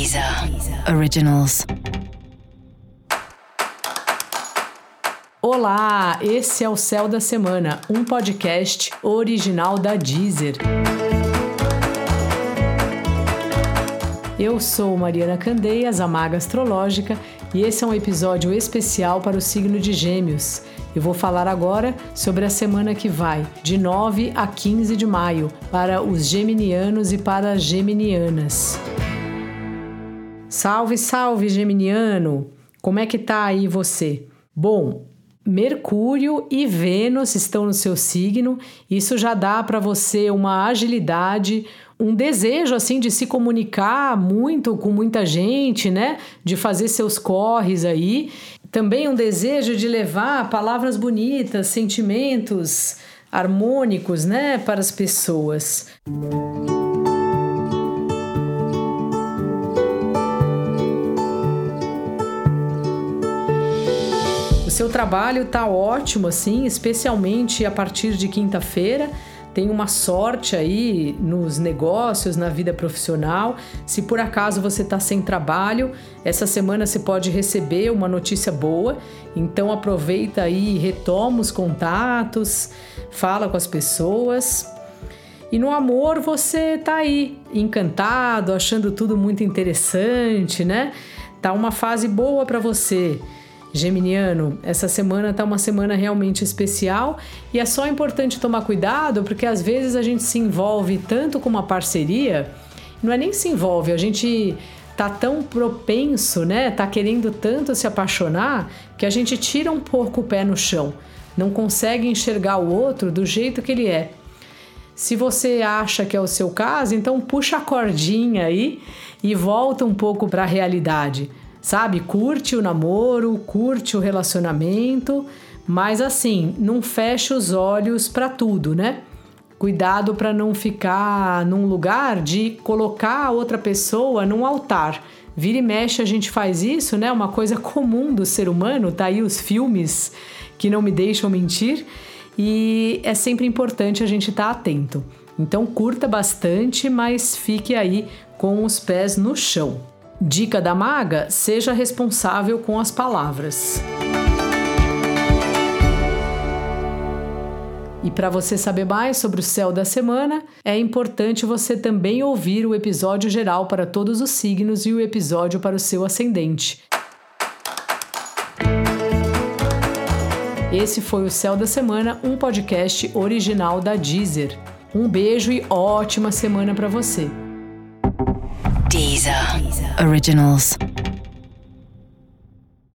Deezer Originals. Olá, esse é o Céu da Semana, um podcast original da Deezer. Eu sou Mariana Candeias, a Maga Astrológica, e esse é um episódio especial para o signo de Gêmeos. Eu vou falar agora sobre a semana que vai, de 9 a 15 de maio, para os geminianos e para as geminianas. Salve, salve, geminiano! Como é que tá aí você? Bom, Mercúrio e Vênus estão no seu signo. Isso já dá para você uma agilidade, um desejo assim de se comunicar muito com muita gente, né? De fazer seus corres aí. Também um desejo de levar palavras bonitas, sentimentos harmônicos, né, para as pessoas. Seu trabalho está ótimo, assim, especialmente a partir de quinta-feira. Tem uma sorte aí nos negócios, na vida profissional. Se por acaso você está sem trabalho, essa semana você pode receber uma notícia boa. Então aproveita aí, retoma os contatos, fala com as pessoas. E no amor você tá aí, encantado, achando tudo muito interessante, né? Tá uma fase boa para você. Geminiano, essa semana tá uma semana realmente especial e é só importante tomar cuidado porque às vezes a gente se envolve tanto com uma parceria, não é nem se envolve, a gente tá tão propenso, né? Tá querendo tanto se apaixonar que a gente tira um pouco o pé no chão, não consegue enxergar o outro do jeito que ele é. Se você acha que é o seu caso, então puxa a cordinha aí e volta um pouco para a realidade sabe? Curte o namoro, curte o relacionamento, mas assim, não feche os olhos para tudo, né? Cuidado para não ficar num lugar de colocar a outra pessoa num altar. Vira e mexe a gente faz isso, né? Uma coisa comum do ser humano, tá aí os filmes que não me deixam mentir, e é sempre importante a gente estar tá atento. Então curta bastante, mas fique aí com os pés no chão. Dica da maga: seja responsável com as palavras. E para você saber mais sobre o céu da semana, é importante você também ouvir o episódio geral para todos os signos e o episódio para o seu ascendente. Esse foi o Céu da Semana, um podcast original da Deezer. Um beijo e ótima semana para você. Deezer. Originals.